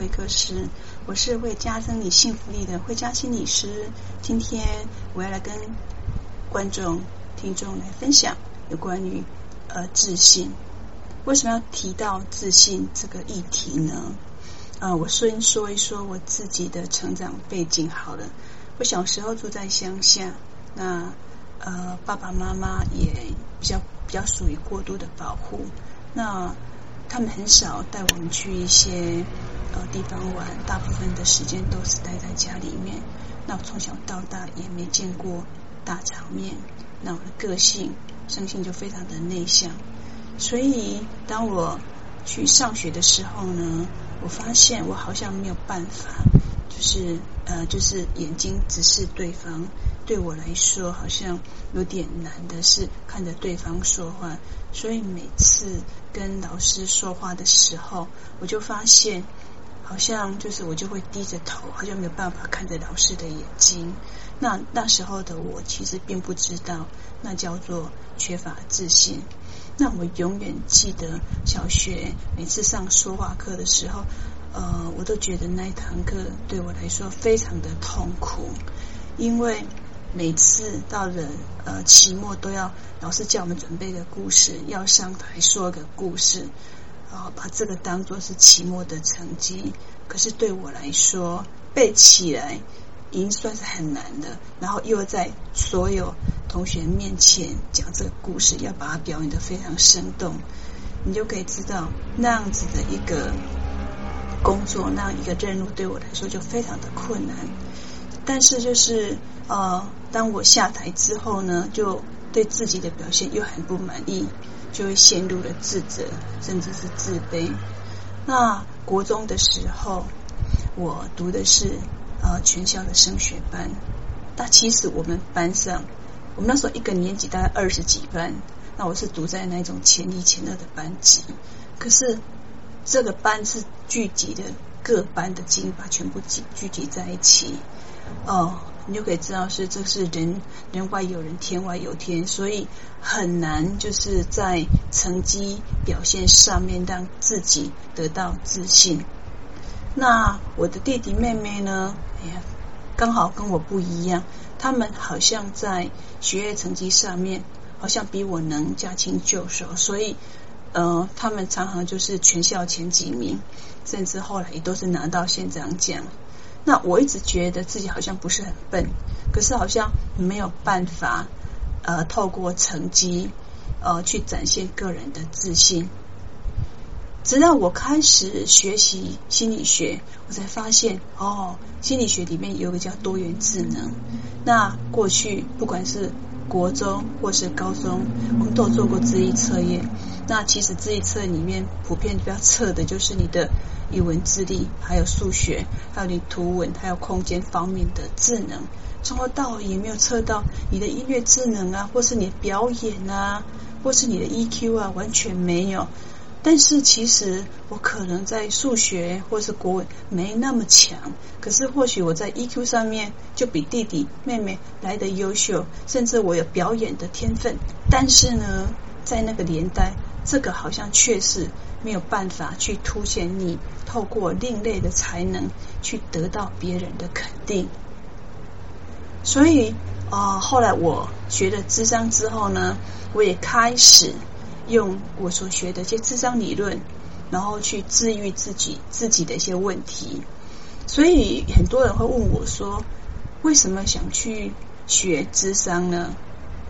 欢迎收听真爱会客室，我是会加增你幸福力的慧嘉心理师。今天我要来跟观众、听众来分享有关于呃自信。为什么要提到自信这个议题呢？啊、我先说一说我自己的成长背景好了。我小时候住在乡下，那呃爸爸妈妈也比较比较属于过度的保护，那。他们很少带我们去一些呃地方玩，大部分的时间都是待在家里面。那我从小到大也没见过大场面，那我的个性生性就非常的内向。所以当我去上学的时候呢，我发现我好像没有办法，就是呃就是眼睛直视对方。对我来说，好像有点难的是看着对方说话，所以每次跟老师说话的时候，我就发现，好像就是我就会低着头，好像没有办法看着老师的眼睛。那那时候的我其实并不知道，那叫做缺乏自信。那我永远记得小学每次上说话课的时候，呃，我都觉得那一堂课对我来说非常的痛苦，因为。每次到了呃期末，都要老师叫我们准备个故事，要上台说个故事，然后把这个当做是期末的成绩。可是对我来说，背起来已经算是很难的，然后又在所有同学面前讲这个故事，要把它表演得非常生动，你就可以知道那样子的一个工作，那样一个任务对我来说就非常的困难。但是就是呃。当我下台之后呢，就对自己的表现又很不满意，就会陷入了自责，甚至是自卑。那国中的时候，我读的是呃全校的升学班。那其实我们班上，我们那时候一个年级大概二十几班，那我是读在那种前一前二的班级。可是这个班是聚集的各班的精英，全部聚聚集在一起哦。你就可以知道是这是人人外有人，天外有天，所以很难就是在成绩表现上面让自己得到自信。那我的弟弟妹妹呢？哎呀，刚好跟我不一样，他们好像在学业成绩上面好像比我能驾轻就熟，所以呃，他们常常就是全校前几名，甚至后来也都是拿到县长奖。那我一直觉得自己好像不是很笨，可是好像没有办法呃透过成绩呃去展现个人的自信。直到我开始学习心理学，我才发现哦，心理学里面有个叫多元智能。那过去不管是国中或是高中，我们都有做过智力测验。那其实智力测验里面普遍比较测的就是你的。语文智力，还有数学，还有你图文，还有空间方面的智能，从头到尾也没有测到你的音乐智能啊，或是你的表演啊，或是你的 EQ 啊，完全没有。但是其实我可能在数学或是国文没那么强，可是或许我在 EQ 上面就比弟弟妹妹来得优秀，甚至我有表演的天分。但是呢，在那个年代，这个好像确实。没有办法去凸显你透过另类的才能去得到别人的肯定，所以啊、后来我学了咨商之后呢，我也开始用我所学的一些智商理论，然后去治愈自己自己的一些问题。所以很多人会问我说，为什么想去学智商呢？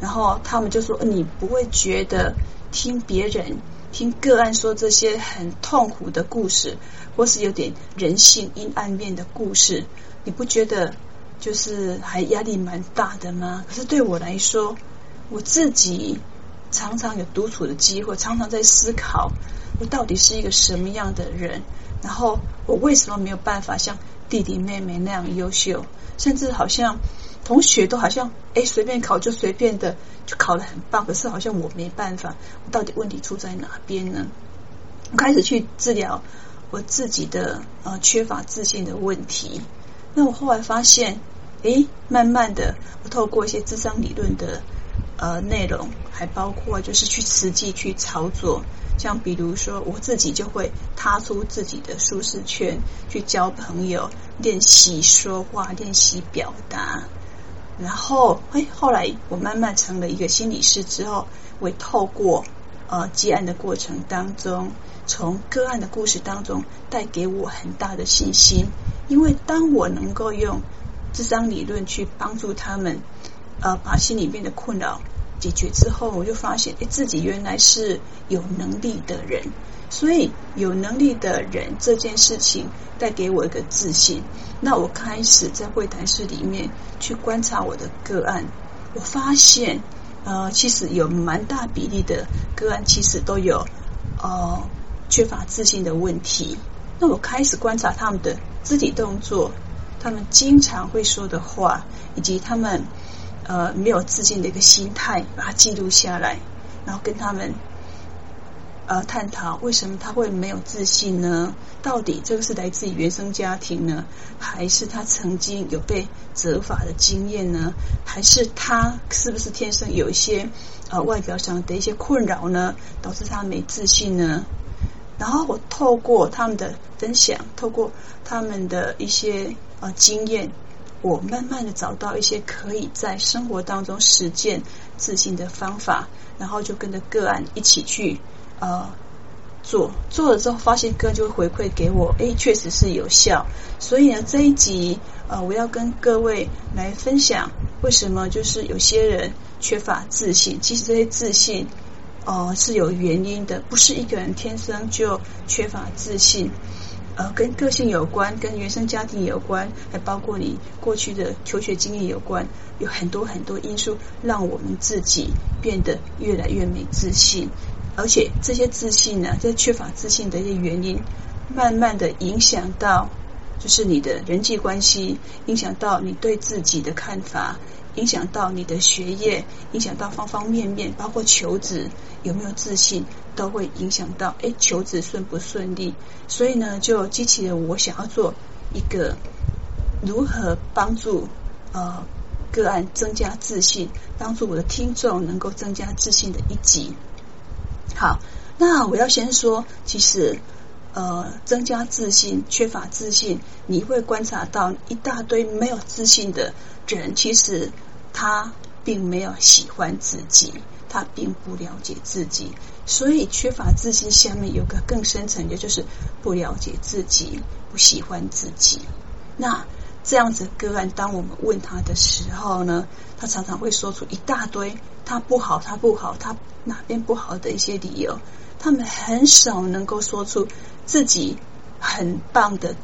然后他们就说，你不会觉得听别人。听个案说这些很痛苦的故事，或是有点人性阴暗面的故事，你不觉得就是还压力蛮大的吗？可是对我来说，我自己常常有独处的机会，常常在思考我到底是一个什么样的人，然后我为什么没有办法像弟弟妹妹那样优秀，甚至好像。同学都好像哎，随便考就随便的就考得很棒，可是好像我没办法，我到底问题出在哪边呢？我开始去治疗我自己的呃缺乏自信的问题。那我后来发现，哎，慢慢的，我透过一些智商理论的呃内容，还包括就是去实际去操作。像比如说，我自己就会踏出自己的舒适圈，去交朋友，练习说话，练习表达。然后，哎，后来我慢慢成了一个心理师之后，我透过呃接案的过程当中，从个案的故事当中带给我很大的信心。因为当我能够用咨商理论去帮助他们，呃，把心里面的困扰。解决之后，我就发现，哎，自己原来是有能力的人，所以有能力的人这件事情带给我一个自信。那我开始在会谈室里面去观察我的个案，我发现，呃，其实有蛮大比例的个案其实都有呃缺乏自信的问题。那我开始观察他们的肢体动作，他们经常会说的话，以及他们。呃，没有自信的一个心态，把它记录下来，然后跟他们呃探讨为什么他会没有自信呢？到底这个是来自于原生家庭呢，还是他曾经有被责罚的经验呢？还是他是不是天生有一些呃外表上的一些困扰呢，导致他没自信呢？然后我透过他们的分享，透过他们的一些呃经验。我慢慢的找到一些可以在生活当中实践自信的方法，然后就跟着个案一起去呃做，做了之后发现个案就会回馈给我，诶，确实是有效。所以呢，这一集呃我要跟各位来分享为什么就是有些人缺乏自信，其实这些自信呃是有原因的，不是一个人天生就缺乏自信。呃，跟个性有关，跟原生家庭有关，还包括你过去的求学经验有关，有很多很多因素让我们自己变得越来越没自信，而且这些自信呢，这缺乏自信的一些原因，慢慢的影响到就是你的人际关系，影响到你对自己的看法。影响到你的学业，影响到方方面面，包括求职有没有自信，都会影响到哎，求职顺不顺利。所以呢，就激起了我想要做一个如何帮助呃个案增加自信，帮助我的听众能够增加自信的一集。好，那我要先说，其实呃，增加自信、缺乏自信，你会观察到一大堆没有自信的。人其实他并没有喜欢自己，他并不了解自己，所以缺乏自信下面有个更深层的，就是不了解自己，不喜欢自己。那这样子个案，当我们问他的时候呢，他常常会说出一大堆他不好，他不好，他哪边不好的一些理由。他们很少能够说出自己很棒的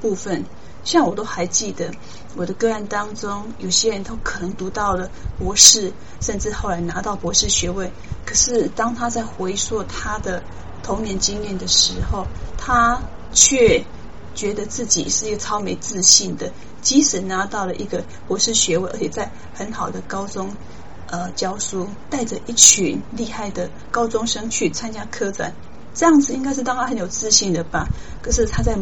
部分。像我都还记得，我的个案当中，有些人都可能读到了博士，甚至后来拿到博士学位。可是当他在回溯他的童年经验的时候，他却觉得自己是一个超没自信的。即使拿到了一个博士学位，而且在很好的高中呃教书，带着一群厉害的高中生去参加科展，这样子应该是当他很有自信的吧？可是他在。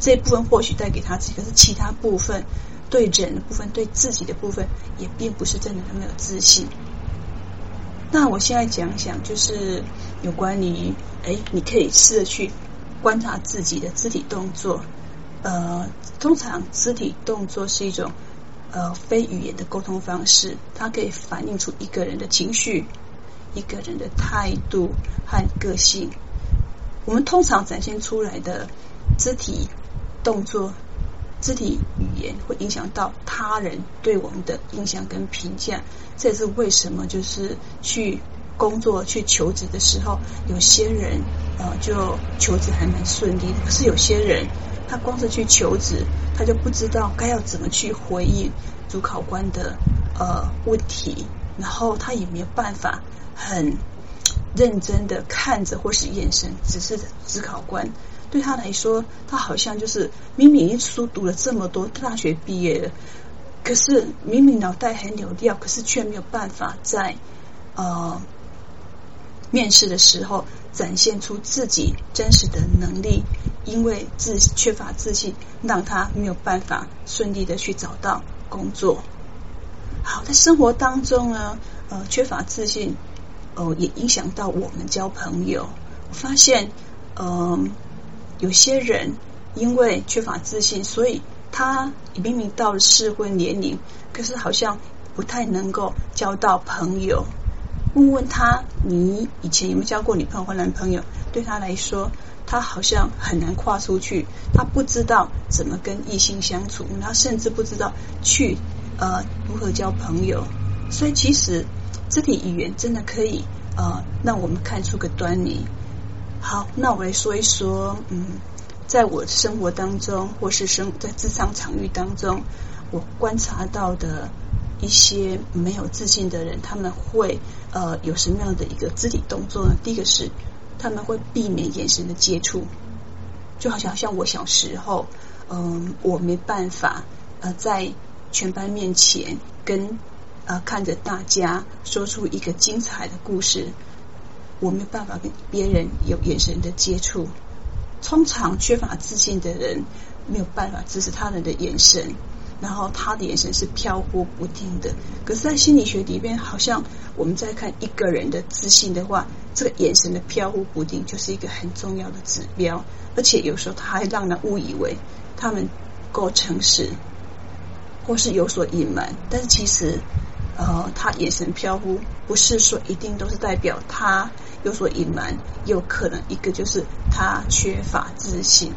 这部分或许带给他自己，可是其他部分对人的部分、对自己的部分，也并不是真的那么有自信。那我现在讲讲，就是有关于，哎，你可以试着去观察自己的肢体动作。呃，通常肢体动作是一种呃非语言的沟通方式，它可以反映出一个人的情绪、一个人的态度和个性。我们通常展现出来的肢体。动作、肢体语言会影响到他人对我们的印象跟评价，这也是为什么就是去工作、去求职的时候，有些人呃就求职还蛮顺利的，可是有些人他光是去求职，他就不知道该要怎么去回应主考官的呃问题，然后他也没有办法很认真的看着或是眼神只是主考官。对他来说，他好像就是明明书读了这么多，大学毕业了，可是明明脑袋很有料，可是却没有办法在呃面试的时候展现出自己真实的能力，因为自缺乏自信，让他没有办法顺利的去找到工作。好，在生活当中呢，呃缺乏自信，呃也影响到我们交朋友。我发现，嗯、有些人因为缺乏自信，所以他明明到了适婚年龄，可是好像不太能够交到朋友。问问他，你以前有没有交过女朋友或男朋友？对他来说，他好像很难跨出去，他不知道怎么跟异性相处，他甚至不知道去呃如何交朋友。所以，其实肢体语言真的可以呃让我们看出个端倪。好，那我来说一说，嗯，在我生活当中，或是生在职场场域当中，我观察到的。一些没有自信的人，他们会呃有什么样的一个肢体动作呢？第一个是他们会避免眼神的接触，就好像像我小时候，嗯，我没办法呃在全班面前跟呃看着大家说出一个精彩的故事，我没有办法跟别人有眼神的接触。通常缺乏自信的人没有办法直视他人的眼神。然后他的眼神是飘忽不定的，可是，在心理学里边，好像我们在看一个人的自信的话，这个眼神的飘忽不定就是一个很重要的指标，而且有时候他还让人误以为他们够诚实，或是有所隐瞒，但是其实，呃，他眼神飘忽，不是说一定都是代表他有所隐瞒，有可能一个就是他缺乏自信。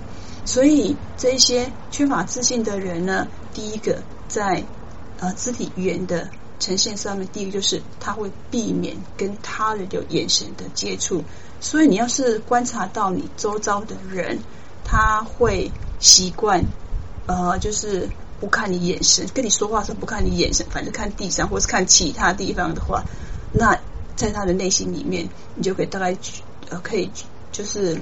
所以这些缺乏自信的人呢，第一个在呃肢体语言的呈现上面，第一个就是他会避免跟他人有眼神的接触。所以你要是观察到你周遭的人，他会习惯呃就是不看你眼神，跟你说话的时候不看你眼神，反正看地上或是看其他地方的话，那在他的内心里面，你就可以大概呃可以就是。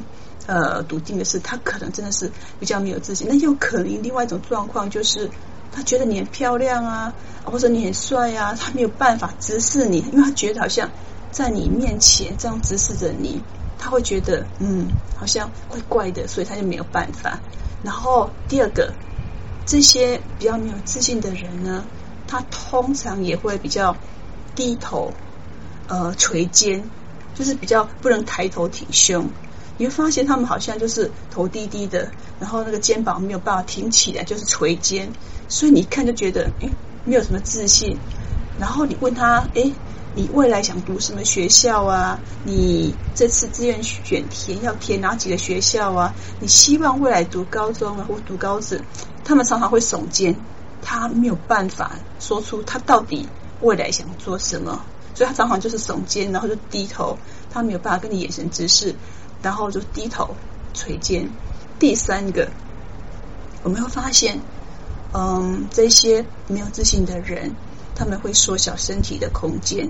呃，笃定的是，他可能真的是比较没有自信。那有可能另外一种状况就是，他觉得你很漂亮啊，或者你很帅啊，他没有办法直视你，因为他觉得好像在你面前这样直视着你，他会觉得嗯，好像怪怪的，所以他就没有办法。然后第二个，这些比较没有自信的人呢，他通常也会比较低头，呃，垂肩，就是比较不能抬头挺胸。你会发现他们好像就是头低低的，然后那个肩膀没有办法挺起来，就是垂肩，所以你一看就觉得，哎，没有什么自信。然后你问他，哎，你未来想读什么学校啊？你这次志愿选填要填哪几个学校啊？你希望未来读高中啊，或读高职？他们常常会耸肩，他没有办法说出他到底未来想做什么，所以他常常就是耸肩，然后就低头，他没有办法跟你眼神直视。然后就低头垂肩。第三个，我们会发现，嗯，这些没有自信的人，他们会缩小身体的空间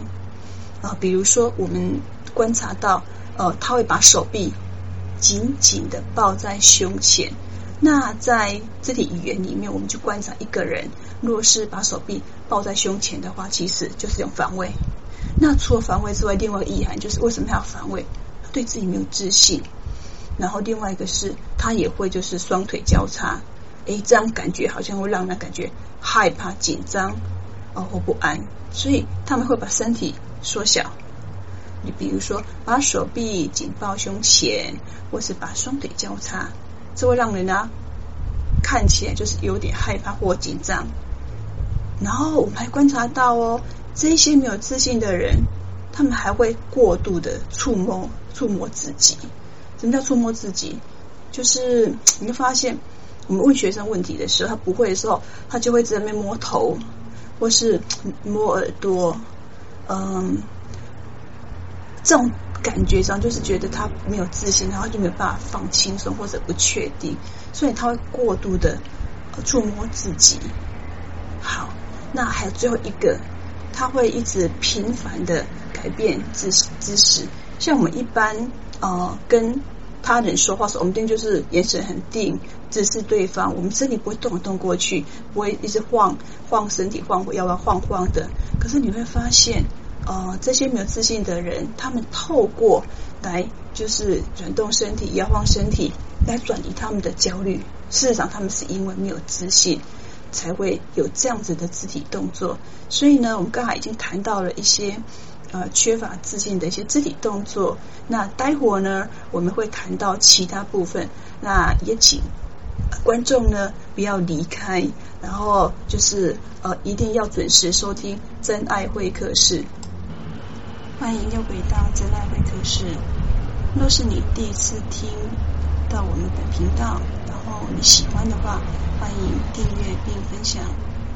啊。比如说，我们观察到，呃，他会把手臂紧紧的抱在胸前。那在肢体语言里面，我们去观察一个人，若是把手臂抱在胸前的话，其实就是一种防卫。那除了防卫之外，另外一个意涵就是为什么他要防卫？对自己没有自信，然后另外一个是他也会就是双腿交叉，诶，这样感觉好像会让人感觉害怕、紧张哦或不安，所以他们会把身体缩小。你比如说，把手臂紧抱胸前，或是把双腿交叉，这会让人呢看起来就是有点害怕或紧张。然后我们还观察到哦，这些没有自信的人。他们还会过度的触摸、触摸自己。什么叫触摸自己？就是你会发现，我们问学生问题的时候，他不会的时候，他就会在那边摸头，或是摸耳朵。嗯，这种感觉上就是觉得他没有自信，然后就没有办法放轻松或者不确定，所以他会过度的触摸自己。好，那还有最后一个。他会一直频繁的改变姿姿势，像我们一般呃跟他人说话时，我们定就是眼神很定，只是对方，我们身体不会动动过去，不会一直晃晃身体晃摇摇晃晃的。可是你会发现，呃，这些没有自信的人，他们透过来就是转动身体、摇晃身体来转移他们的焦虑。事实上，他们是因为没有自信。才会有这样子的肢体动作。所以呢，我们刚才已经谈到了一些呃缺乏自信的一些肢体动作。那待会儿呢，我们会谈到其他部分。那也请观众呢不要离开，然后就是呃一定要准时收听真爱会客室。欢迎又回到真爱会客室。若是你第一次听到我们的频道，然后你喜欢的话，欢迎订阅并分享。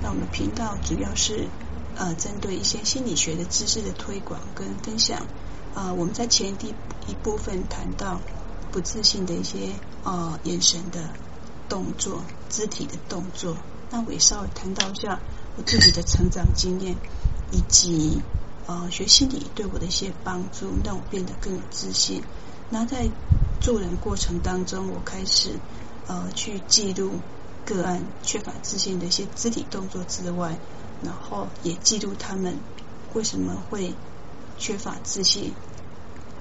那我们频道主要是呃针对一些心理学的知识的推广跟分享。啊、呃，我们在前第一部分谈到不自信的一些呃眼神的动作、肢体的动作。那我也稍微谈到一下我自己的成长经验，以及呃学心理对我的一些帮助，让我变得更有自信。那在助人过程当中，我开始呃去记录个案缺乏自信的一些肢体动作之外，然后也记录他们为什么会缺乏自信，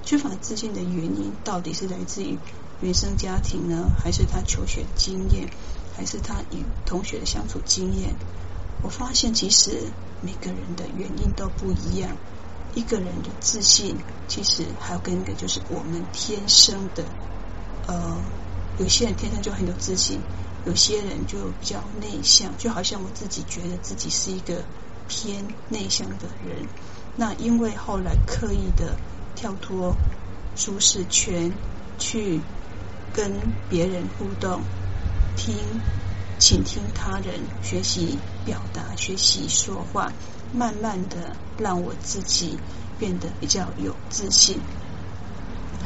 缺乏自信的原因到底是来自于原生家庭呢，还是他求学经验，还是他与同学的相处经验？我发现其实每个人的原因都不一样。一个人的自信，其实还有跟一个就是我们天生的，呃，有些人天生就很有自信，有些人就比较内向，就好像我自己觉得自己是一个偏内向的人。那因为后来刻意的跳脱舒适圈，去跟别人互动，听、倾听他人，学习表达，学习说话。慢慢的让我自己变得比较有自信。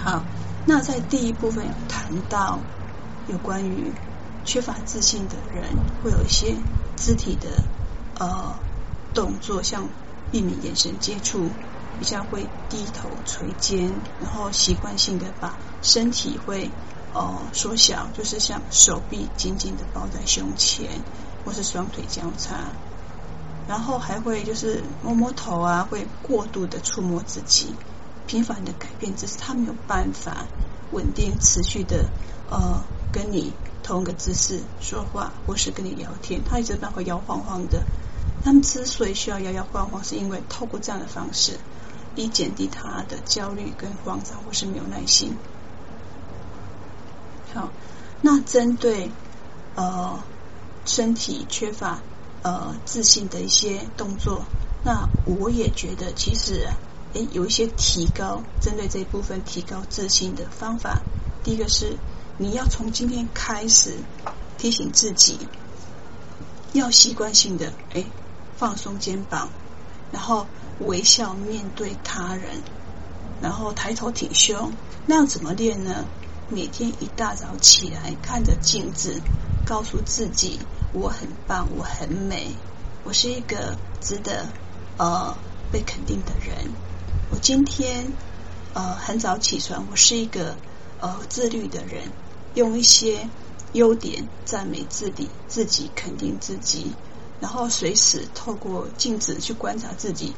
好，那在第一部分有谈到有关于缺乏自信的人会有一些肢体的呃动作，像避免眼神接触，比较会低头垂肩，然后习惯性的把身体会呃缩小，就是像手臂紧紧的抱在胸前，或是双腿交叉。然后还会就是摸摸头啊，会过度的触摸自己，频繁的改变姿势，他没有办法稳定持续的呃跟你同一个姿势说话，或是跟你聊天，他一直都会摇晃晃的。他们之所以需要摇摇晃晃，是因为透过这样的方式，以减低他的焦虑跟慌张，或是没有耐心。好，那针对呃身体缺乏。呃，自信的一些动作，那我也觉得其实啊，诶，有一些提高针对这一部分提高自信的方法。第一个是你要从今天开始提醒自己，要习惯性的诶放松肩膀，然后微笑面对他人，然后抬头挺胸。那要怎么练呢？每天一大早起来看着镜子，告诉自己。我很棒，我很美，我是一个值得呃被肯定的人。我今天呃很早起床，我是一个呃自律的人，用一些优点赞美自己，自己肯定自己，然后随时透过镜子去观察自己，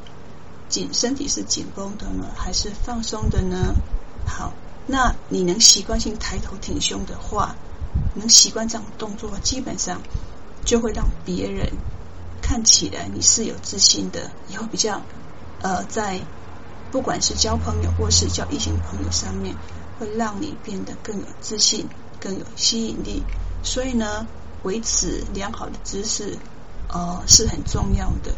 紧身体是紧绷的呢，还是放松的呢？好，那你能习惯性抬头挺胸的话，能习惯这样动作，基本上。就会让别人看起来你是有自信的，以后比较呃，在不管是交朋友或是交异性朋友上面，会让你变得更有自信、更有吸引力。所以呢，维持良好的姿势呃是很重要的。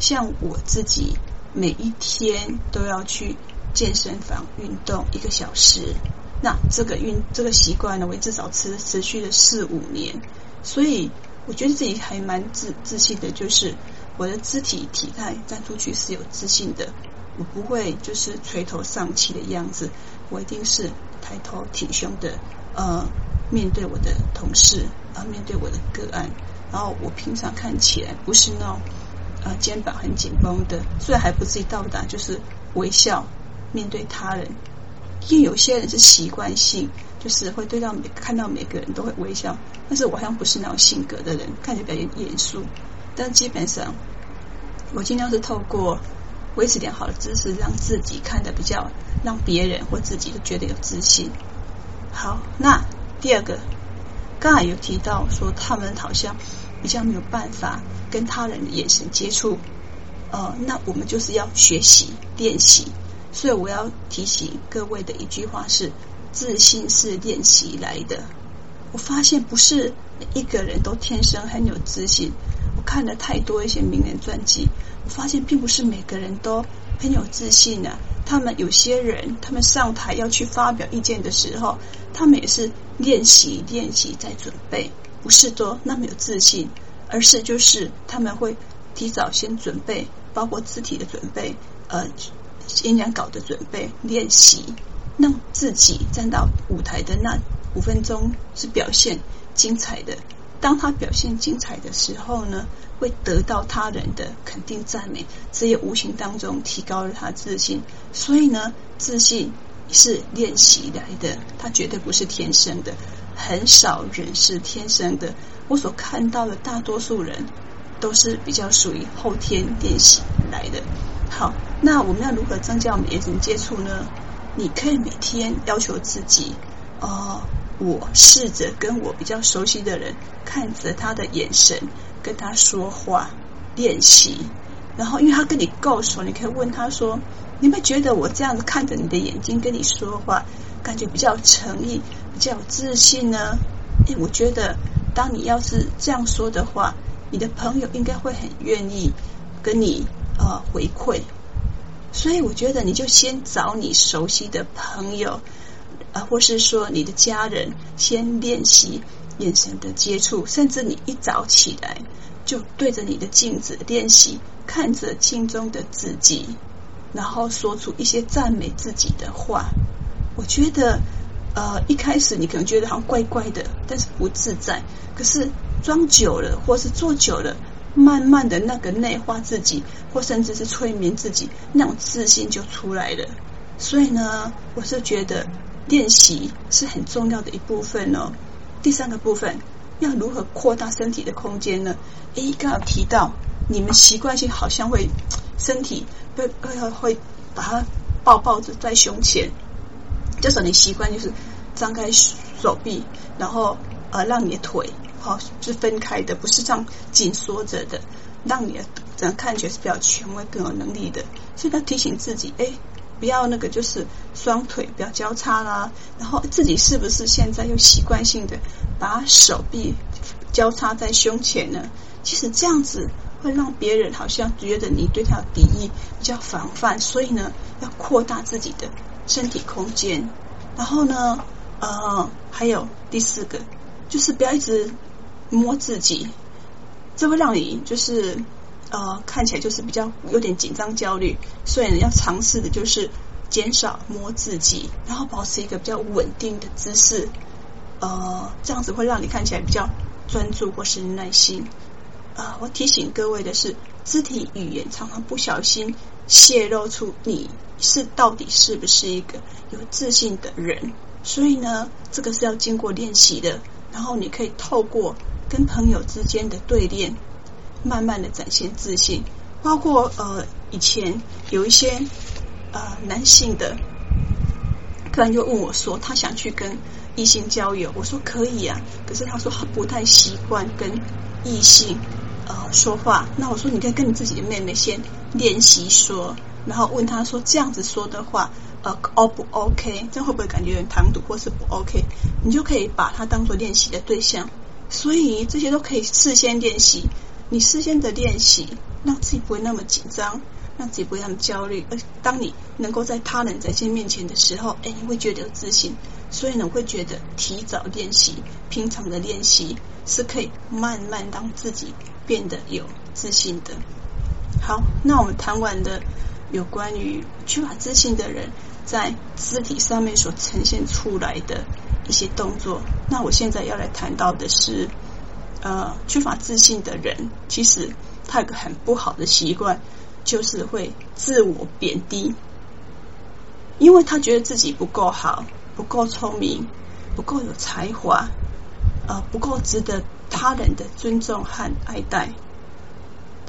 像我自己每一天都要去健身房运动一个小时，那这个运这个习惯呢，我至少持持续了四五年，所以。我觉得自己还蛮自自信的，就是我的肢体体态站出去是有自信的，我不会就是垂头丧气的样子，我一定是抬头挺胸的，呃，面对我的同事，啊、呃，面对我的个案，然后我平常看起来不是那种呃肩膀很紧绷的，虽然还不至于到达，就是微笑面对他人，因为有些人是习惯性。就是会对到每看到每个人都会微笑，但是我好像不是那种性格的人，看起来比较严肃。但基本上，我尽量是透过维持良好的姿势，让自己看得比较，让别人或自己都觉得有自信。好，那第二个，刚才有提到说他们好像比较没有办法跟他人的眼神接触，呃，那我们就是要学习练习。所以我要提醒各位的一句话是：自信是练习来的。我发现不是每一个人都天生很有自信。我看了太多一些名人传记，我发现并不是每个人都很有自信啊。他们有些人，他们上台要去发表意见的时候，他们也是练习练习在准备，不是说那么有自信，而是就是他们会提早先准备，包括肢体的准备，呃，演讲稿的准备，练习让自己站到舞台的那五分钟是表现精彩的。当他表现精彩的时候呢，会得到他人的肯定赞美，这也无形当中提高了他自信。所以呢，自信是练习来的，他绝对不是天生的。很少人是天生的，我所看到的大多数人都是比较属于后天练习来的。好，那我们要如何增加我们眼神接触呢？你可以每天要求自己，哦。我试着跟我比较熟悉的人看着他的眼神跟他说话练习，然后因为他跟你够熟，你可以问他说：“你们觉得我这样子看着你的眼睛跟你说话，感觉比较诚意、比较有自信呢？”诶，我觉得当你要是这样说的话，你的朋友应该会很愿意跟你呃回馈。所以我觉得你就先找你熟悉的朋友。啊，或是说你的家人先练习眼神的接触，甚至你一早起来就对着你的镜子练习，看着镜中的自己，然后说出一些赞美自己的话。我觉得，呃，一开始你可能觉得好像怪怪的，但是不自在。可是装久了，或是做久了，慢慢的那个内化自己，或甚至是催眠自己，那种自信就出来了。所以呢，我是觉得。练习是很重要的一部分哦。第三个部分，要如何扩大身体的空间呢？诶，刚刚提到你们习惯性好像会身体会会会把它抱抱着在胸前，这时候你习惯就是张开手臂，然后呃让你的腿好、哦、是分开的，不是这样紧缩着的，让你的整个看起来是比较权威、更有能力的。所以要提醒自己，诶。不要那个，就是双腿不要交叉啦。然后自己是不是现在又习惯性的把手臂交叉在胸前呢？其实这样子会让别人好像觉得你对他有敌意，比较防范。所以呢，要扩大自己的身体空间。然后呢，呃，还有第四个，就是不要一直摸自己，这会让你就是。呃，看起来就是比较有点紧张、焦虑，所以你，要尝试的就是减少摸自己，然后保持一个比较稳定的姿势。呃，这样子会让你看起来比较专注或是耐心。啊、我提醒各位的是，肢体语言常常不小心泄露出你是到底是不是一个有自信的人。所以呢，这个是要经过练习的。然后你可以透过跟朋友之间的对练。慢慢的展现自信，包括呃以前有一些呃男性的，客人就问我说，他想去跟异性交友，我说可以啊，可是他说他不太习惯跟异性呃说话，那我说你可以跟你自己的妹妹先练习说，然后问他说这样子说的话呃 O 不 OK，这样会不会感觉有点唐突或是不 OK？你就可以把它当做练习的对象，所以这些都可以事先练习。你事先的练习，让自己不会那么紧张，让自己不会那么焦虑。而当你能够在他人在线面前的时候，哎，你会觉得有自信。所以呢，我会觉得提早练习，平常的练习是可以慢慢让自己变得有自信的。好，那我们谈完的有关于缺乏自信的人在肢体上面所呈现出来的一些动作。那我现在要来谈到的是。呃，缺乏自信的人，其实他有个很不好的习惯，就是会自我贬低，因为他觉得自己不够好，不够聪明，不够有才华，呃，不够值得他人的尊重和爱戴。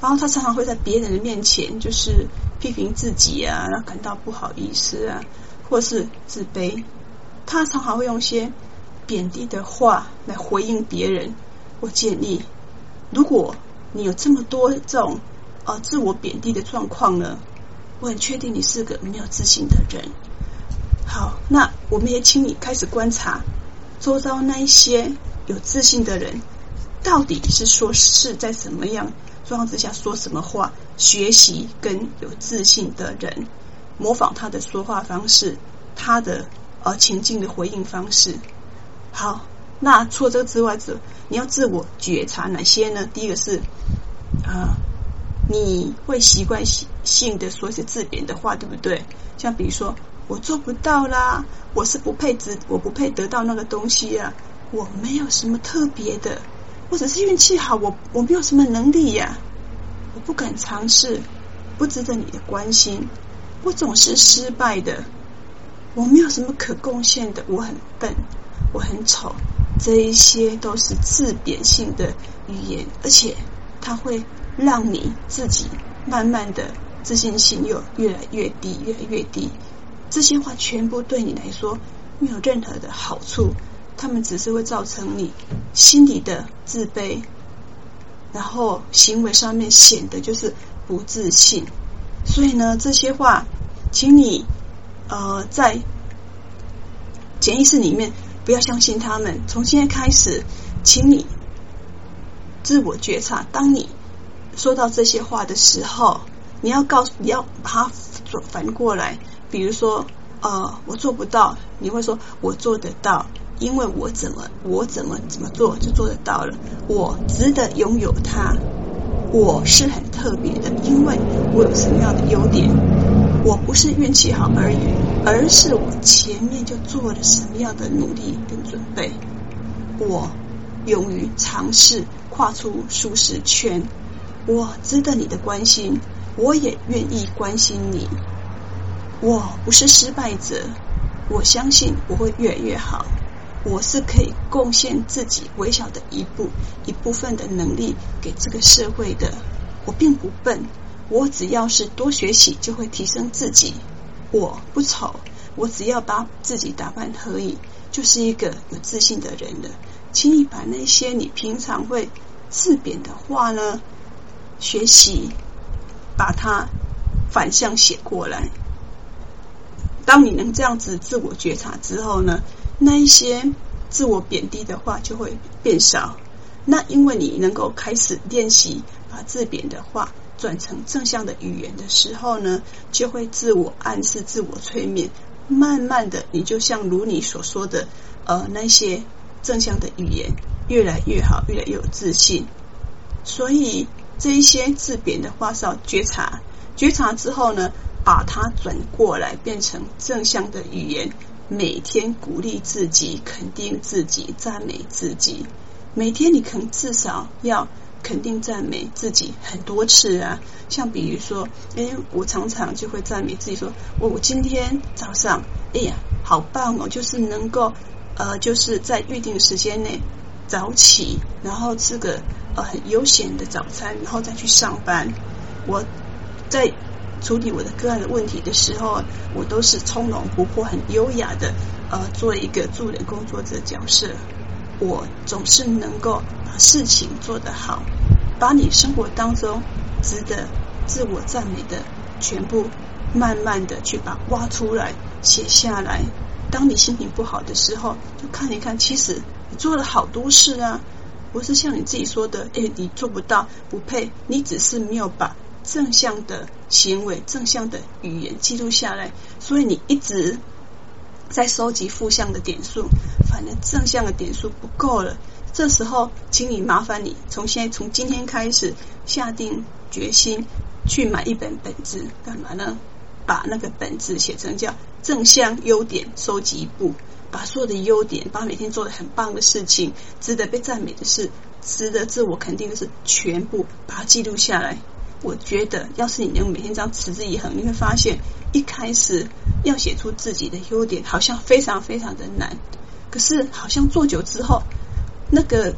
然后他常常会在别人的面前，就是批评自己啊，然后感到不好意思啊，或是自卑。他常常会用些贬低的话来回应别人。我建议如果你有这么多这种呃自我贬低的状况呢，我很确定你是个没有自信的人。好，那我们也请你开始观察周遭那一些有自信的人，到底是说是在什么样状况之下说什么话，学习跟有自信的人模仿他的说话方式，他的呃情境的回应方式。好，那除了这个之外，这你要自我觉察哪些呢？第一个是。呃你会习惯性性的说一些自贬的话，对不对？像比如说，我做不到啦，我是不配值，我不配得到那个东西呀，我没有什么特别的，或者是运气好，我我没有什么能力呀，我不敢尝试，不值得你的关心，我总是失败的，我没有什么可贡献的，我很笨，我很丑，这一些都是自贬性的语言，而且它会。让你自己慢慢的自信心又越来越低，越来越低。这些话全部对你来说没有任何的好处，他们只是会造成你心里的自卑，然后行为上面显得就是不自信。所以呢，这些话，请你呃在潜意识里面不要相信他们。从现在开始，请你自我觉察，当你。说到这些话的时候，你要告诉，你要把它反过来。比如说，呃，我做不到，你会说我做得到，因为我怎么我怎么怎么做就做得到了。我值得拥有它，我是很特别的，因为我有什么样的优点？我不是运气好而已，而是我前面就做了什么样的努力跟准备。我勇于尝试，跨出舒适圈。我值得你的关心，我也愿意关心你。我不是失败者，我相信我会越来越好。我是可以贡献自己微小的一部一部分的能力给这个社会的。我并不笨，我只要是多学习就会提升自己。我不丑，我只要把自己打扮合宜，就是一个有自信的人了。请你把那些你平常会自贬的话呢，学习把它反向写过来。当你能这样子自我觉察之后呢，那一些自我贬低的话就会变少。那因为你能够开始练习把自贬的话转成正向的语言的时候呢，就会自我暗示、自我催眠，慢慢的，你就像如你所说的，呃，那些正向的语言越来越好，越来越有自信。所以。这一些自贬的话是要觉察，觉察之后呢，把它转过来变成正向的语言，每天鼓励自己，肯定自己，赞美自己。每天你可能至少要肯定赞美自己很多次啊，像比如说，哎，我常常就会赞美自己说，我我今天早上，哎呀，好棒哦，就是能够呃，就是在预定时间内早起，然后吃个。呃，很悠闲的早餐，然后再去上班。我在处理我的个案的问题的时候，我都是从容不迫、很优雅的呃，做一个助人工作者角色。我总是能够把事情做得好，把你生活当中值得自我赞美的全部慢慢的去把挖出来写下来。当你心情不好的时候，就看一看，其实你做了好多事啊。不是像你自己说的，哎，你做不到，不配。你只是没有把正向的行为、正向的语言记录下来，所以你一直在收集负向的点数，反正正向的点数不够了。这时候，请你麻烦你从现在从今天开始下定决心去买一本本子，干嘛呢？把那个本子写成叫正向优点收集簿。把所有的优点，把每天做的很棒的事情，值得被赞美的事，值得自我肯定的事，全部把它记录下来。我觉得，要是你能每天这样持之以恒，你会发现，一开始要写出自己的优点，好像非常非常的难。可是，好像做久之后，那个。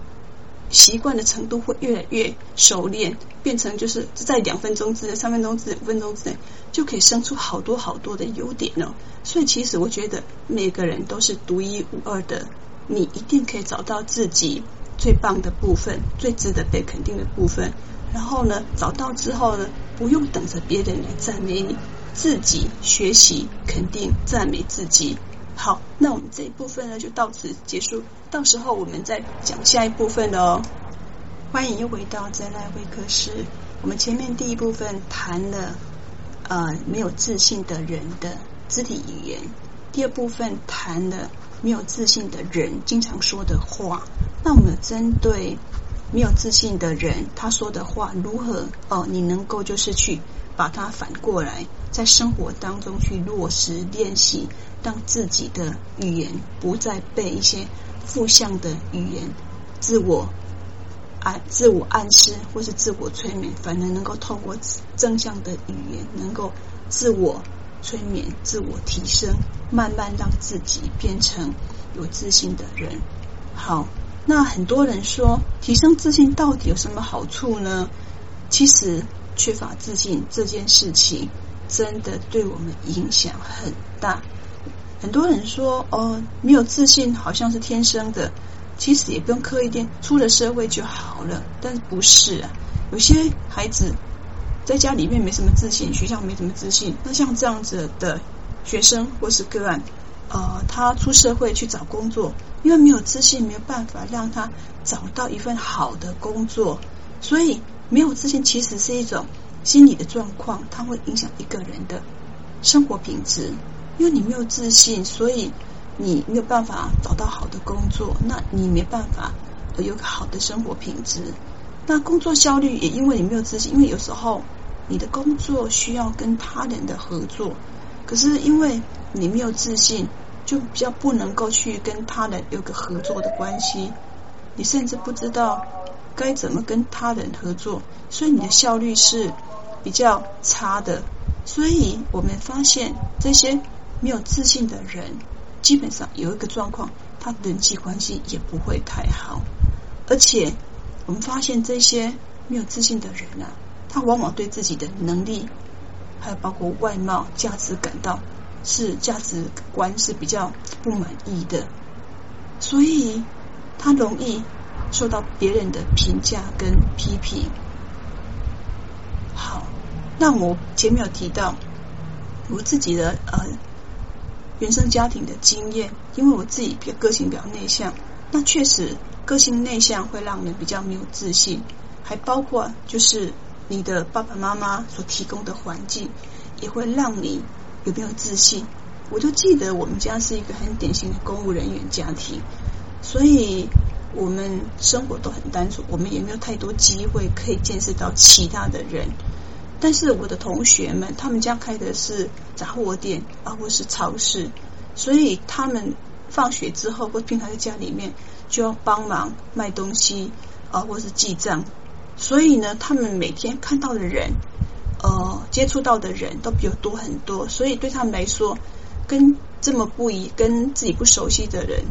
习惯的程度会越来越熟练，变成就是在两分钟之内、三分钟之内、五分钟之内就可以生出好多好多的优点了。所以，其实我觉得每个人都是独一无二的，你一定可以找到自己最棒的部分，最值得被肯定的部分。然后呢，找到之后呢，不用等着别人来赞美你，自己学习肯定赞美自己。好，那我们这一部分呢就到此结束，到时候我们再讲下一部分的哦。欢迎又回到真爱会客室。我们前面第一部分谈了呃没有自信的人的肢体语言，第二部分谈了没有自信的人经常说的话。那我们针对没有自信的人他说的话如何哦，你能够就是去把它反过来，在生活当中去落实练习，让自己的语言不再被一些负向的语言自我。暗自我暗示或是自我催眠，反而能够透过正向的语言，能够自我催眠、自我提升，慢慢让自己变成有自信的人。好，那很多人说，提升自信到底有什么好处呢？其实，缺乏自信这件事情，真的对我们影响很大。很多人说，哦，没有自信好像是天生的。其实也不用刻意点，出了社会就好了。但是不是啊？有些孩子在家里面没什么自信，学校没什么自信。那像这样子的学生或是个案，呃，他出社会去找工作，因为没有自信，没有办法让他找到一份好的工作。所以没有自信其实是一种心理的状况，它会影响一个人的生活品质。因为你没有自信，所以。你没有办法找到好的工作，那你没办法有个好的生活品质。那工作效率也因为你没有自信，因为有时候你的工作需要跟他人的合作，可是因为你没有自信，就比较不能够去跟他人有个合作的关系。你甚至不知道该怎么跟他人合作，所以你的效率是比较差的。所以我们发现这些没有自信的人。基本上有一个状况，他人际关系也不会太好，而且我们发现这些没有自信的人啊，他往往对自己的能力，还有包括外貌、价值感到是价值观是比较不满意的，所以他容易受到别人的评价跟批评。好，那我前面有提到我自己的呃。原生家庭的经验，因为我自己比较个性比较内向，那确实个性内向会让人比较没有自信，还包括就是你的爸爸妈妈所提供的环境也会让你有没有自信。我就记得我们家是一个很典型的公务人员家庭，所以我们生活都很单纯，我们也没有太多机会可以见识到其他的人。但是我的同学们，他们家开的是杂货店啊，或是超市，所以他们放学之后或平常在家里面就要帮忙卖东西啊，或是记账。所以呢，他们每天看到的人，呃，接触到的人都比我多很多。所以对他们来说，跟这么不一、跟自己不熟悉的人，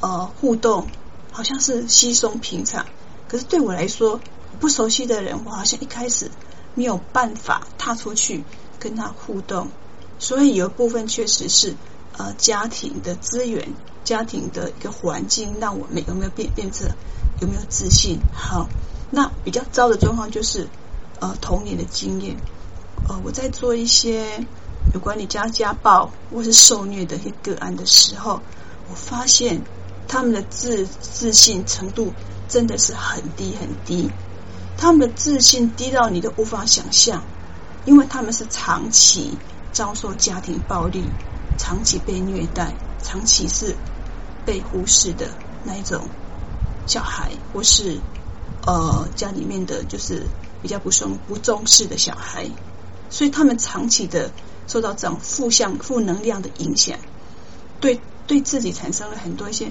呃，互动好像是稀松平常。可是对我来说，不熟悉的人，我好像一开始。没有办法踏出去跟他互动，所以有部分确实是呃家庭的资源、家庭的一个环境，让我们有没有变变成有没有自信？好，那比较糟的状况就是呃童年的经验。呃，我在做一些有关你家家暴或是受虐的一些个案的时候，我发现他们的自自信程度真的是很低很低。他们的自信低到你都无法想象，因为他们是长期遭受家庭暴力，长期被虐待，长期是被忽视的那一种小孩，或是呃家里面的就是比较不重不重视的小孩，所以他们长期的受到这种负向负能量的影响，对对自己产生了很多一些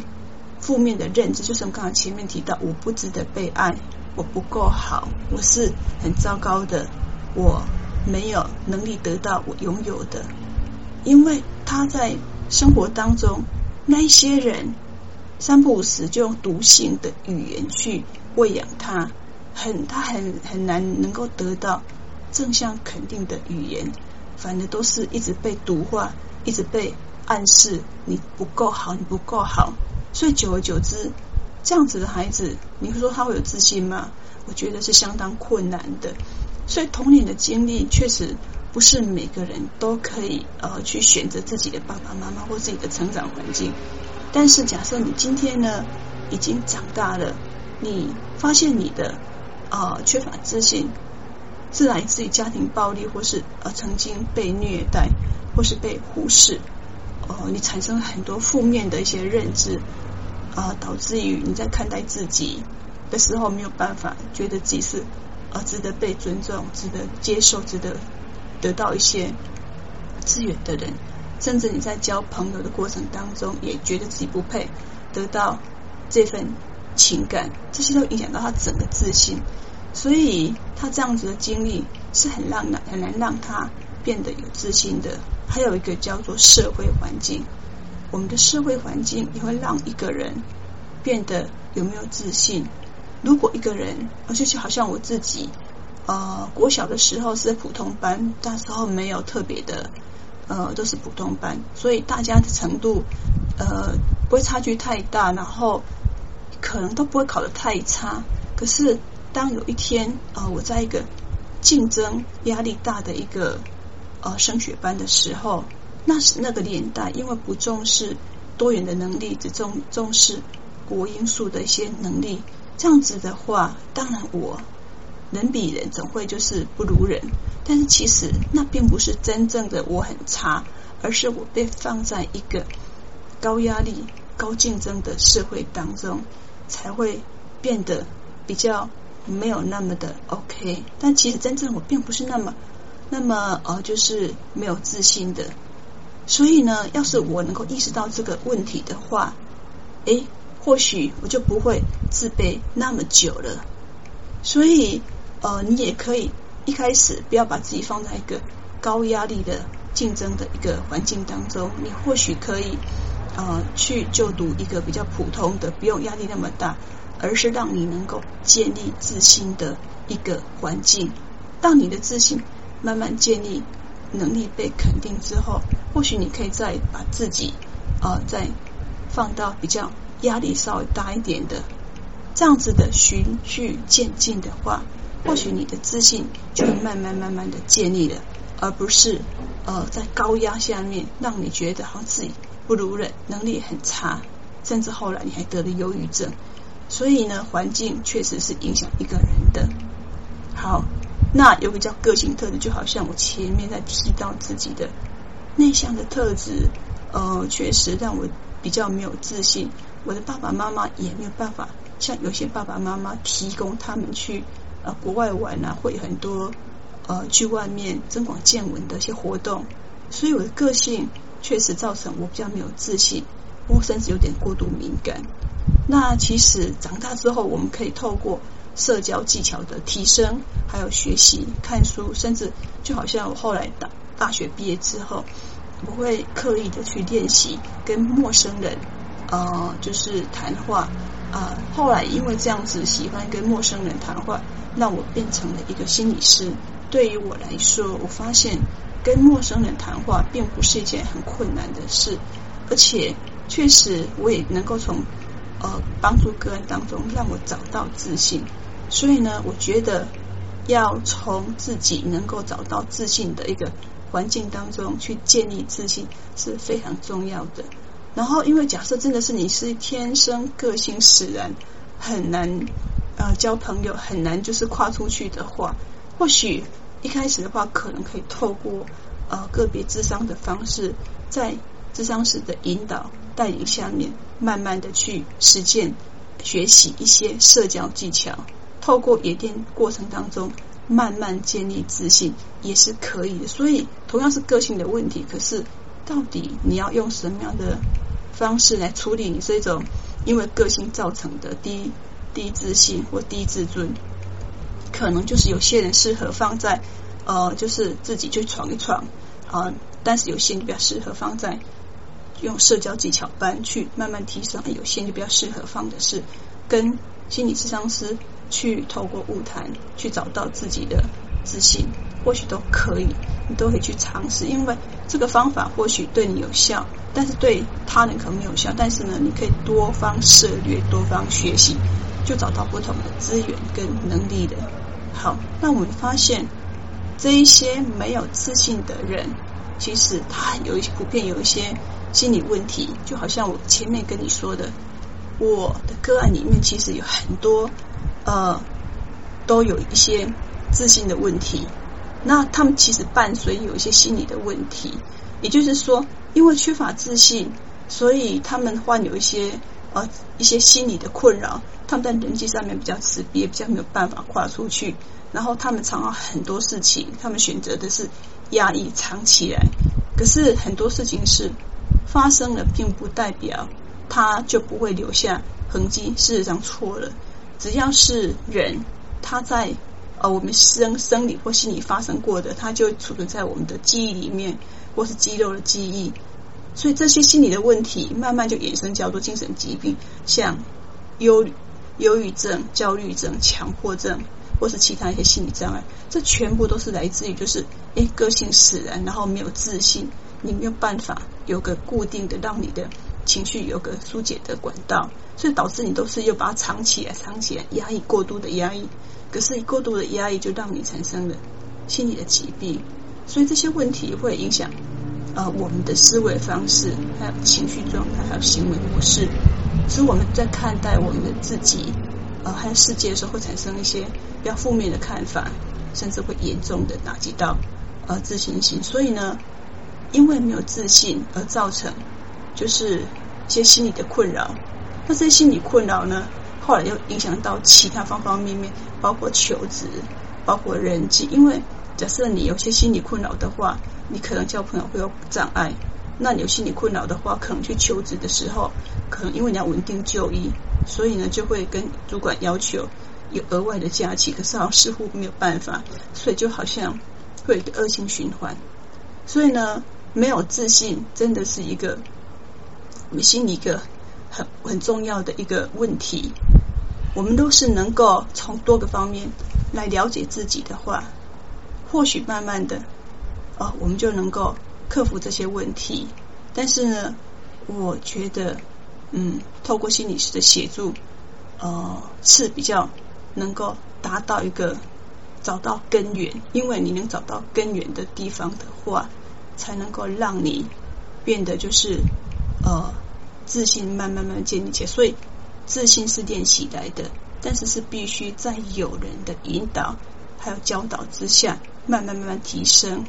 负面的认知，就是我们刚刚前面提到，我不值得被爱。我不够好，我是很糟糕的，我没有能力得到我拥有的，因为他在生活当中，那一些人三不五时就用毒性的语言去喂养他，很他很很难能够得到正向肯定的语言，反而都是一直被毒化，一直被暗示你不够好，你不够好，所以久而久之。这样子的孩子，你说他会有自信吗？我觉得是相当困难的。所以童年的经历确实不是每个人都可以呃去选择自己的爸爸妈妈或自己的成长环境。但是假设你今天呢已经长大了，你发现你的呃缺乏自信是来自于家庭暴力，或是呃曾经被虐待，或是被忽视，呃你产生很多负面的一些认知。啊，导致于你在看待自己的时候没有办法觉得自己是啊值得被尊重、值得接受、值得得到一些资源的人，甚至你在交朋友的过程当中也觉得自己不配得到这份情感，这些都影响到他整个自信，所以他这样子的经历是很让难很难让他变得有自信的。还有一个叫做社会环境。我们的社会环境也会让一个人变得有没有自信。如果一个人，而且就好像我自己，呃，国小的时候是普通班，那时候没有特别的，呃，都是普通班，所以大家的程度，呃，不会差距太大，然后可能都不会考得太差。可是当有一天，呃，我在一个竞争压力大的一个呃升学班的时候。那是那个年代，因为不重视多元的能力，只重重视国因素的一些能力。这样子的话，当然我人比人总会就是不如人，但是其实那并不是真正的我很差，而是我被放在一个高压力、高竞争的社会当中，才会变得比较没有那么的 OK。但其实真正我并不是那么那么呃，就是没有自信的。所以呢，要是我能够意识到这个问题的话，诶，或许我就不会自卑那么久了。所以，呃，你也可以一开始不要把自己放在一个高压力的竞争的一个环境当中，你或许可以呃去就读一个比较普通的，不用压力那么大，而是让你能够建立自信的一个环境，让你的自信慢慢建立。能力被肯定之后，或许你可以再把自己呃再放到比较压力稍微大一点的这样子的循序渐进的话，或许你的自信就会慢慢慢慢的建立了，而不是呃在高压下面让你觉得好像自己不如人，能力很差，甚至后来你还得了忧郁症。所以呢，环境确实是影响一个人的。好。那有个叫个性特质，就好像我前面在提到自己的内向的特质，呃，确实让我比较没有自信。我的爸爸妈妈也没有办法像有些爸爸妈妈提供他们去呃国外玩啊，会很多呃去外面增广见闻的一些活动，所以我的个性确实造成我比较没有自信，我甚至有点过度敏感。那其实长大之后，我们可以透过。社交技巧的提升，还有学习、看书，甚至就好像我后来大大学毕业之后，我会刻意的去练习跟陌生人，呃，就是谈话啊、后来因为这样子喜欢跟陌生人谈话，让我变成了一个心理师。对于我来说，我发现跟陌生人谈话并不是一件很困难的事，而且确实我也能够从呃帮助个人当中让我找到自信。所以呢，我觉得要从自己能够找到自信的一个环境当中去建立自信是非常重要的。然后，因为假设真的是你是天生个性使然，很难呃交朋友，很难就是跨出去的话，或许一开始的话，可能可以透过呃个别咨商的方式，在咨商师的引导带领下面，慢慢的去实践学习一些社交技巧。透过演练过程当中，慢慢建立自信也是可以的。所以同样是个性的问题，可是到底你要用什么样的方式来处理你这种因为个性造成的低低自信或低自尊？可能就是有些人适合放在呃，就是自己去闯一闯啊，但是有些人比较适合放在用社交技巧班去慢慢提升，有些人就比较适合放的是跟心理咨商师。去透过物谈去找到自己的自信，或许都可以，你都可以去尝试，因为这个方法或许对你有效，但是对他人可能没有效。但是呢，你可以多方涉略，多方学习，就找到不同的资源跟能力的。好，那我们发现这一些没有自信的人，其实他有一些普遍有一些心理问题，就好像我前面跟你说的，我的个案里面其实有很多呃，都有一些自信的问题。那他们其实伴随有一些心理的问题，也就是说，因为缺乏自信，所以他们患有一些呃一些心理的困扰。他们在人际上面比较自闭，比较没有办法跨出去。然后他们常常很多事情，他们选择的是压抑藏起来。可是很多事情是发生了，并不代表他就不会留下痕迹。事实上错了，只要是人，他在。呃，我们生生理或心理发生过的，它就储存在我们的记忆里面，或是肌肉的记忆。所以这些心理的问题，慢慢就衍生叫做精神疾病，像忧忧郁症、焦虑症、强迫症，或是其他一些心理障碍。这全部都是来自于就是，诶，个性使然，然后没有自信，你没有办法有个固定的让你的情绪有个疏解的管道，所以导致你都是又把它藏起来、藏起来，压抑过度的压抑。可是过度的压抑就让你产生了心理的疾病，所以这些问题会影响呃我们的思维方式，还有情绪状态，还有行为模式。使我们在看待我们的自己呃还有世界的时候，会产生一些比较负面的看法，甚至会严重的打击到呃自信心。所以呢，因为没有自信而造成就是一些心理的困扰。那这些心理困扰呢，后来又影响到其他方方面面。包括求职，包括人际，因为假设你有些心理困扰的话，你可能交朋友会有障碍。那你有心理困扰的话，可能去求职的时候，可能因为你要稳定就医，所以呢就会跟主管要求有额外的假期，可是好像似乎没有办法，所以就好像会有一个恶性循环。所以呢，没有自信真的是一个我们心里一个很很重要的一个问题。我们都是能够从多个方面来了解自己的话，或许慢慢的，哦，我们就能够克服这些问题。但是呢，我觉得，嗯，透过心理师的协助，呃，是比较能够达到一个找到根源，因为你能找到根源的地方的话，才能够让你变得就是呃自信慢慢慢建立起来。所以。自信是练习来的，但是是必须在有人的引导还有教导之下，慢慢慢慢提升。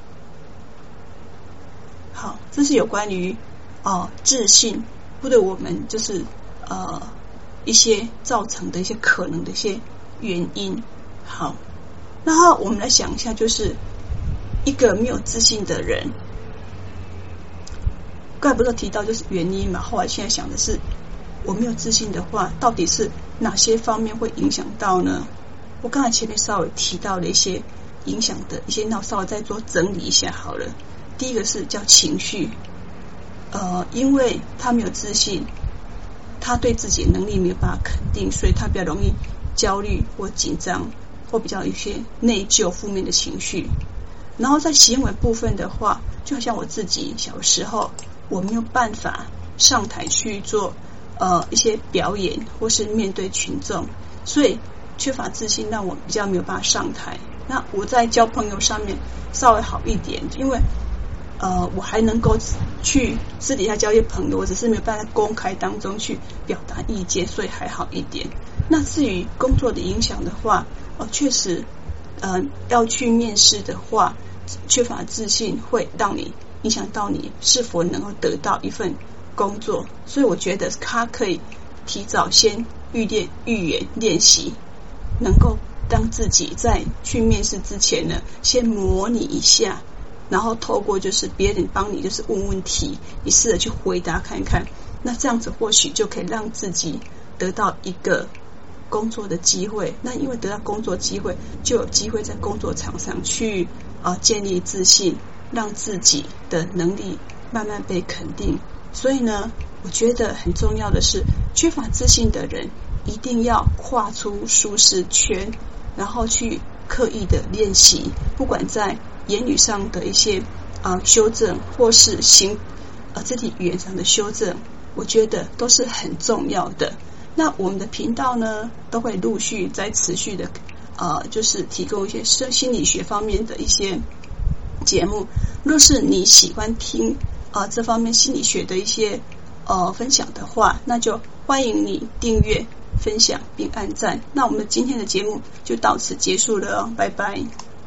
好，这是有关于哦自信不对我们就是呃一些造成的一些可能的一些原因。好，然后我们来想一下，就是一个没有自信的人，刚才不是提到就是原因嘛？后来现在想的是。我没有自信的话，到底是哪些方面会影响到呢？我刚才前面稍微提到了一些影响的一些，那我再做整理一下好了。第一个是叫情绪，呃，因为他没有自信，他对自己能力没有办法肯定，所以他比较容易焦虑或紧张，或比较有些内疚、负面的情绪。然后在行为部分的话，就好像我自己小时候，我没有办法上台去做。呃，一些表演或是面对群众，所以缺乏自信，让我比较没有办法上台。那我在交朋友上面稍微好一点，因为呃，我还能够去私底下交一些朋友，我只是没有办法公开当中去表达意见，所以还好一点。那至于工作的影响的话，哦、呃，确实，呃，要去面试的话，缺乏自信会让你影响到你是否能够得到一份。工作，所以我觉得他可以提早先预练、预演、练习，能够当自己在去面试之前呢，先模拟一下，然后透过就是别人帮你就是问问题，你试着去回答看看，那这样子或许就可以让自己得到一个工作的机会。那因为得到工作机会，就有机会在工作场上去啊、呃、建立自信，让自己的能力慢慢被肯定。所以呢，我觉得很重要的是，缺乏自信的人一定要跨出舒适圈，然后去刻意的练习，不管在言语上的一些啊、修正，或是行呃肢体语言上的修正，我觉得都是很重要的。那我们的频道呢，都会陆续在持续的呃，就是提供一些生心理学方面的一些节目。若是你喜欢听啊、这方面心理学的一些呃分享的话，那就欢迎你订阅、分享并按赞。那我们今天的节目就到此结束了哦，拜拜。